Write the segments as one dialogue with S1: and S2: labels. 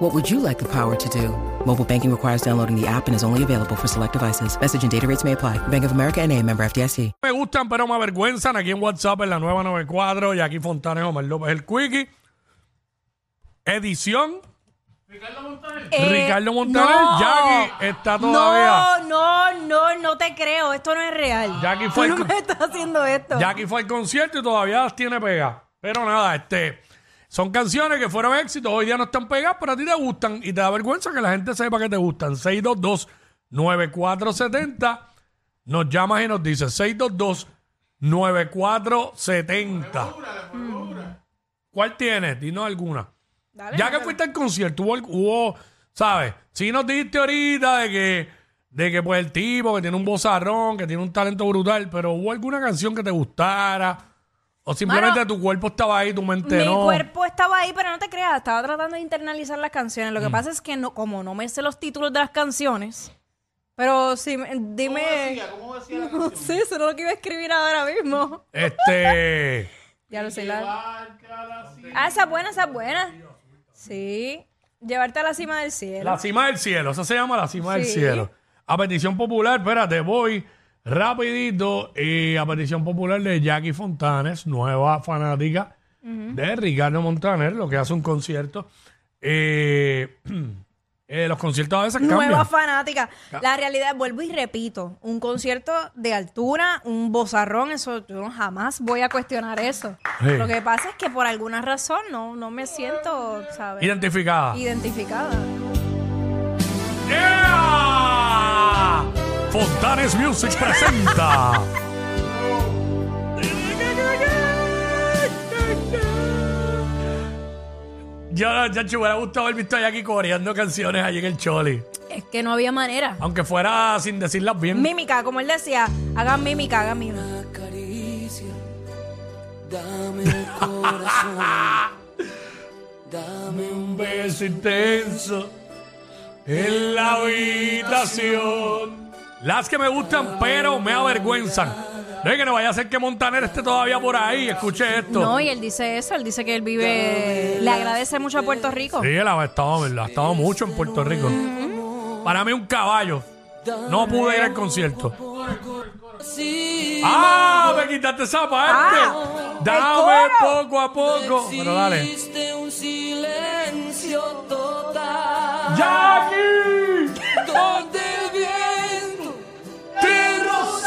S1: What would you like the power to do? Mobile banking requires downloading the app and is only available for select devices. Message and data rates may apply. Bank of America and a member FDIC.
S2: Me gustan, pero me avergüenzan. Aquí en WhatsApp, en la nueva 94, Jackie Fontanes, Omar López, el Quickie. Edición.
S3: Eh,
S2: Ricardo Montaner,
S3: no.
S2: Jackie está todavía.
S3: No, no, no, no te creo. Esto no es real.
S2: Jackie
S3: Tú
S2: fue
S3: no
S2: el-
S3: me estás haciendo esto.
S2: Jackie fue al concierto y todavía las tiene pegadas. Pero nada, este. Son canciones que fueron éxitos, hoy día no están pegadas, pero a ti te gustan y te da vergüenza que la gente sepa que te gustan. 622-9470. Nos llamas y nos dices 622-9470. ¿Cuál tienes? Dinos alguna.
S3: Dale,
S2: ya que
S3: dale.
S2: fuiste al concierto, hubo, hubo, ¿sabes? Sí nos dijiste ahorita de que, de que pues el tipo que tiene un bozarrón, que tiene un talento brutal, pero hubo alguna canción que te gustara o simplemente
S3: Mano,
S2: tu cuerpo estaba ahí, tu mente
S3: Mi
S2: no.
S3: cuerpo estaba ahí, pero no te creas, estaba tratando de internalizar las canciones.
S2: Mm.
S3: Lo que pasa es que no, como no me sé los títulos de las canciones, pero me- dime. ¿Cómo decía, No sé, eso es lo que iba a escribir ahora mismo.
S2: Este,
S3: Ya lo sé. La... Ah, esa es buena, esa es buena. Sí. Llevarte a la cima del cielo.
S2: la cima del cielo, eso se llama la cima del cielo. A petición popular, espérate, voy rapidito y a petición popular de Jackie Fontanes, nueva fanática de Ricardo Montaner, lo que hace un concierto. Eh, eh, los conciertos a veces
S3: Nueva
S2: cambian.
S3: fanática. La realidad, vuelvo y repito, un concierto de altura, un bozarrón, eso yo no- jamás voy a cuestionar eso.
S2: Sí.
S3: Lo que pasa es que por alguna razón no, no me siento, ¿sabes?
S2: Identificada.
S3: Identificada.
S2: ¡Yeah! Fontanes Music presenta. Ya, ya, me hubiera gustado haber visto a Jackie coreando canciones allí en el Choli.
S3: Es que no había manera.
S2: Aunque fuera sin decirlas bien.
S3: Mímica, como él decía, hagan mímica, hagan mímica.
S2: un beso intenso en la habitación. Las que me gustan, pero me avergüenzan. No es que no vaya a ser que Montaner esté todavía por ahí. Escuche esto.
S3: No, y él dice eso, él dice que él vive, le agradece mucho a Puerto Rico.
S2: Sí, él ha estado, ¿verdad? ha estado mucho en Puerto Rico. Para mí un caballo. No pude ir al concierto. ¡Ah! Me quitaste esa parte.
S3: Ah,
S2: Dame
S3: el coro.
S2: poco a poco. Pero dale.
S4: Un silencio total
S2: ¡Jackie!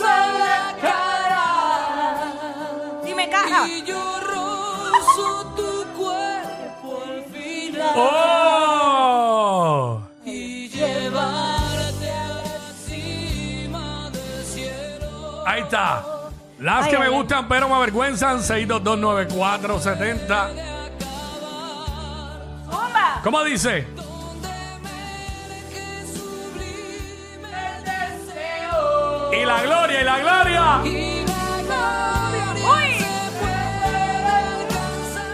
S4: Roza la cara
S3: Dime, cara.
S4: y yo rozo tu cuerpo al final
S2: ¡Oh!
S4: y llevarte a la cima del cielo.
S2: Ahí está. Las
S3: Ay,
S2: que me
S3: ay, ay.
S2: gustan pero me avergüenzan. 6229470.
S3: ¡Zumba!
S2: ¿Cómo dice? Y la gloria, y la gloria.
S4: Y la gloria
S3: ¡Uy!
S4: se puede alcanzar.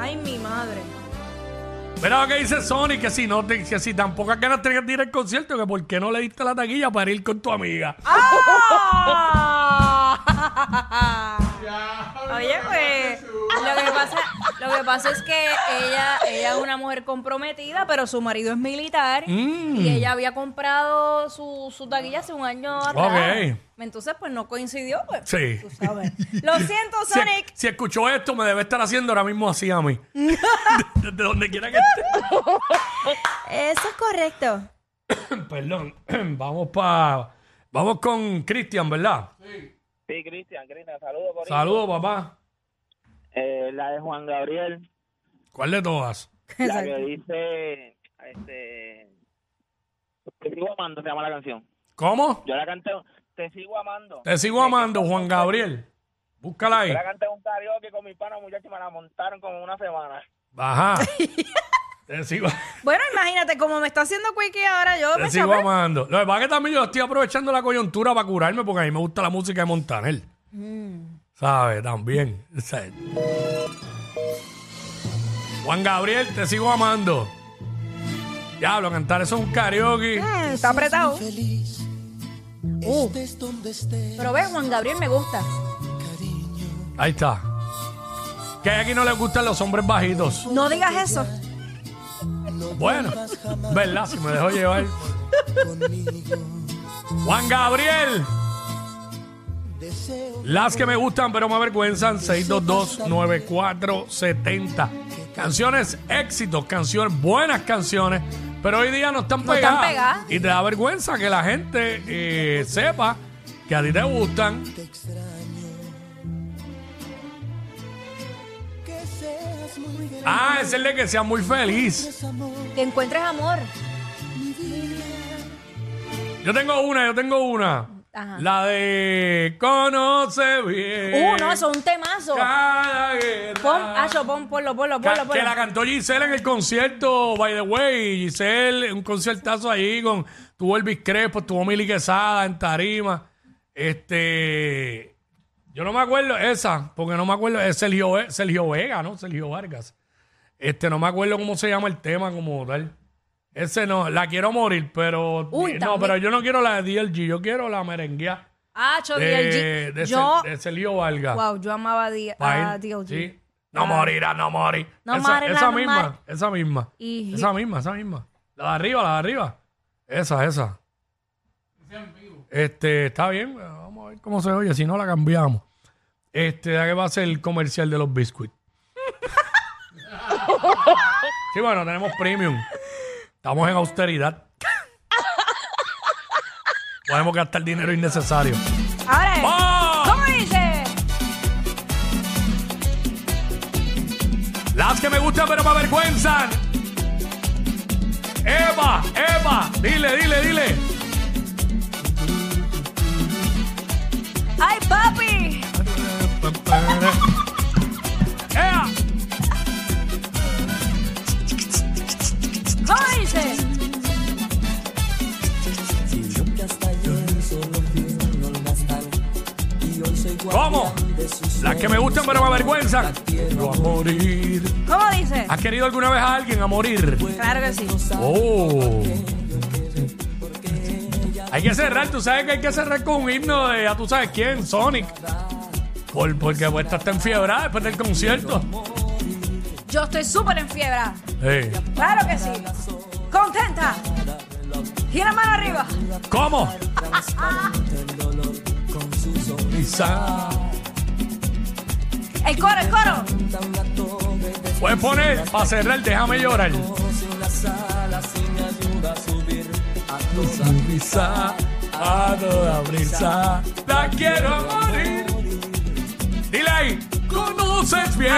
S3: Ay, mi madre.
S2: Mira lo que dice Sony, que si no te- que si tampoco has ganas de ir al concierto, que por qué no le diste la taquilla para ir con tu amiga.
S3: ¡Ah! Oye, pues, lo que, pasa, lo que pasa es que ella, ella es una mujer comprometida, pero su marido es militar
S2: Mm.
S3: y ella había comprado su, su taquilla hace un año atrás.
S2: Ok.
S3: Entonces, pues no coincidió, pues.
S2: Sí.
S3: Tú sabes. Lo siento,
S2: Si,
S3: Sonic.
S2: si escuchó esto, me debe estar haciendo ahora mismo así a mí. Desde donde quiera que esté.
S3: Eso es correcto.
S2: Perdón. Vamos pa. Vamos con Cristian, ¿verdad?
S5: Sí, Cristian, Cristian, saludos por
S2: Saludos, papá.
S5: eh, La de Juan Gabriel,
S2: ¿Cuál de todas?
S5: la que dice, este, Te sigo amando, se llama la canción.
S2: ¿Cómo?
S5: Yo la canté, Te sigo amando.
S2: Te sigo amando, Juan Gabriel. Búscala ahí.
S5: Yo la canté un karaoke con mi pana, muchachos, y me la montaron como una semana.
S2: Ajá. Te sigo,
S3: Bueno, imagínate, como me está haciendo Quickie ahora, yo
S2: te
S3: me
S2: sigo
S3: chapé.
S2: amando. Lo que pasa es que también yo estoy aprovechando la coyuntura para curarme porque a mí me gusta la música de Montaner. ¿Sabes? También. O sea, Juan Gabriel, te sigo amando. Diablo, cantar eso es un karaoke.
S3: Mm, está apretado. Uh. Pero ve, Juan Gabriel me gusta.
S2: Ahí está. Que a aquí no les gustan los hombres bajitos.
S3: No digas eso.
S2: Bueno, ¿verdad? Si me dejo llevar. Juan Gabriel. Las que me gustan pero me avergüenzan, 622-9470. Canciones éxitos, canciones, buenas canciones, pero hoy día no están
S3: No están
S2: pegadas.
S3: pegadas.
S2: Y te da vergüenza que la gente eh, sepa que a ti te gustan. Ah, es el de que sea muy feliz.
S3: Que encuentres amor.
S2: Yo tengo una, yo tengo una.
S3: Ajá.
S2: La de Conoce bien.
S3: Uh, no, eso es un temazo.
S2: Cada guerra.
S3: Pon, Acho, pon, ponlo, ponlo,
S2: Ca-
S3: ponlo,
S2: Que la
S3: ponlo.
S2: cantó Giselle en el concierto, by the way. Giselle, un conciertazo ahí con. Tuvo Elvis Crespo, tuvo Mili Quesada en Tarima. Este. Yo no me acuerdo esa, porque no me acuerdo. Es Sergio, Sergio Vega, ¿no? Sergio Vargas. Este, no me acuerdo cómo se llama el tema como tal. Ese no, la quiero morir, pero.
S3: Uy,
S2: no,
S3: también.
S2: pero yo no quiero la de DLG, yo quiero la merenguea.
S3: Acho,
S2: De,
S3: DLG.
S2: de,
S3: Yo,
S2: de Sergio Vargas.
S3: wow, yo amaba a D- a DLG.
S2: sí. No morirá, no morir.
S3: No
S2: esa,
S3: morirá,
S2: esa
S3: no
S2: misma, esa misma.
S3: Y-
S2: Esa misma, esa misma. La de arriba, la de arriba. Esa, esa. Este, está bien. Vamos a ver cómo se oye. Si no, la cambiamos. Este, ya que va a ser el comercial de los biscuits. sí, bueno, tenemos premium. Estamos en austeridad. Podemos gastar dinero innecesario.
S3: Ahora,
S2: ¡Oh!
S3: ¿cómo dice?
S2: Las que me gustan pero me avergüenzan. Eva, Eva, dile, dile, dile. A morir.
S3: ¿Cómo dice?
S2: ¿Has querido alguna vez a alguien a morir?
S3: Claro que sí.
S2: Oh. Hay que cerrar, tú sabes que hay que cerrar con un himno de ya tú sabes quién, Sonic. Por, porque pues, esta está enfiebrada después del concierto.
S3: Yo estoy súper enfiebrada.
S2: Hey.
S3: Claro que sí. Contenta. Gira mano arriba.
S2: ¿Cómo?
S3: El coro, el coro.
S2: Puedes poner para cerrar, déjame llorar. Quizá a toda brisa la quiero morir. Dile ahí, conoces bien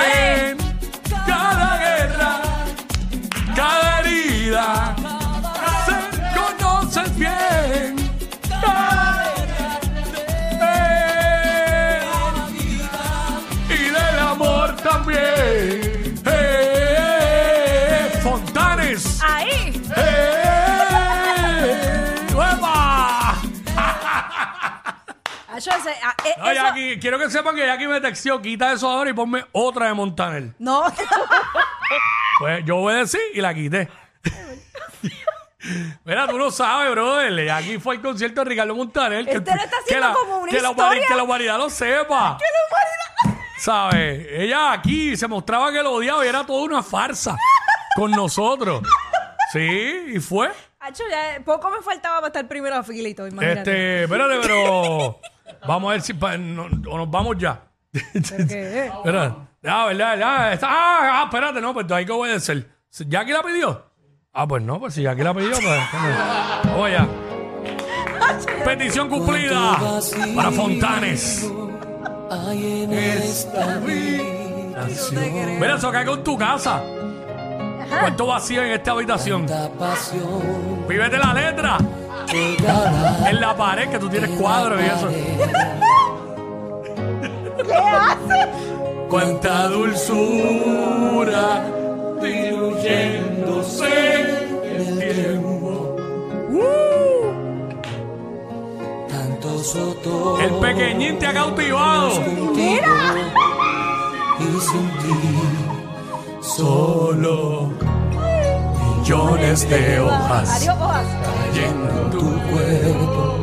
S3: Ese- ah, eh,
S2: No,
S3: eso-
S2: Jackie, quiero que sepan que Jackie me texteó, quita eso ahora y ponme otra de Montaner.
S3: No.
S2: Pues yo obedecí y la quité. Mira, tú no sabes, brother. Jackie fue al concierto de Ricardo Montaner. Que,
S3: Este está haciendo
S2: la,
S3: como una
S2: que la
S3: historia.
S2: humani- que la humanidad lo sepa. ¿Sabes? Ella aquí se mostraba que lo odiaba y era toda una farsa con nosotros. Sí, y fue.
S3: Acho, ya poco me faltaba para estar primero a filito, imagínate.
S2: Este, espérate, pero vamos a ver si pa- no- o nos vamos ya.
S3: qué?
S2: Espera, ya, verdad, ya. está- ah, ah, espérate, no, pues hay que obedecer. ¿Jackie la pidió? Ah, pues no, pues si Jackie la pidió, pues. Vamos allá. Petición cumplida para Fontanes.
S4: Hay en esta
S2: Mira, eso cae con tu casa. ¿Cuánto vacío en esta habitación? Pídete la letra en la pared que tú tienes cuadros y eso.
S3: ¿Qué hace?
S2: Cuánta dulzura diluyéndose
S4: el tiempo. Uh. Tantos.
S2: El pequeñín te ha cautivado.
S4: Mira. Y sin ti
S2: solo millones de hojas cayendo en tu
S4: cuerpo.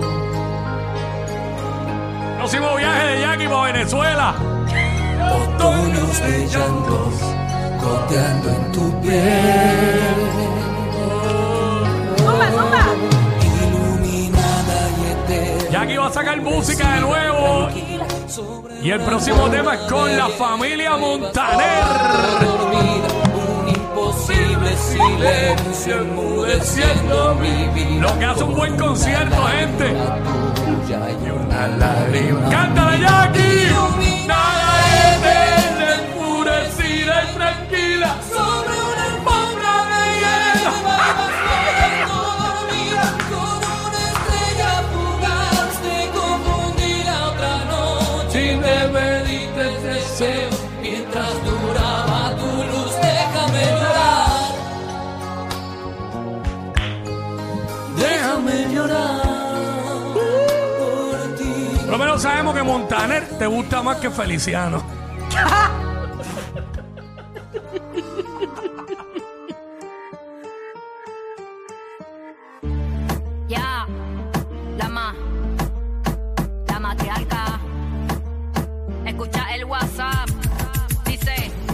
S2: Próximo viaje de Jackie para Venezuela.
S4: Otoños de llantos goteando en tu piel.
S3: Zumba, zumba.
S4: Iluminada y.
S2: Jackie va a sacar música de nuevo. Y el próximo tema es con la familia Montaner.
S4: Dormida, un imposible silencio enmudeciendo mi vida.
S2: Lo que hace un buen concierto, gente.
S4: Y una lágrima.
S2: ¡Cántala, Jackie! Nada eterna, enfurecida y tranquila. Lo menos sabemos que Montaner te gusta más que Feliciano.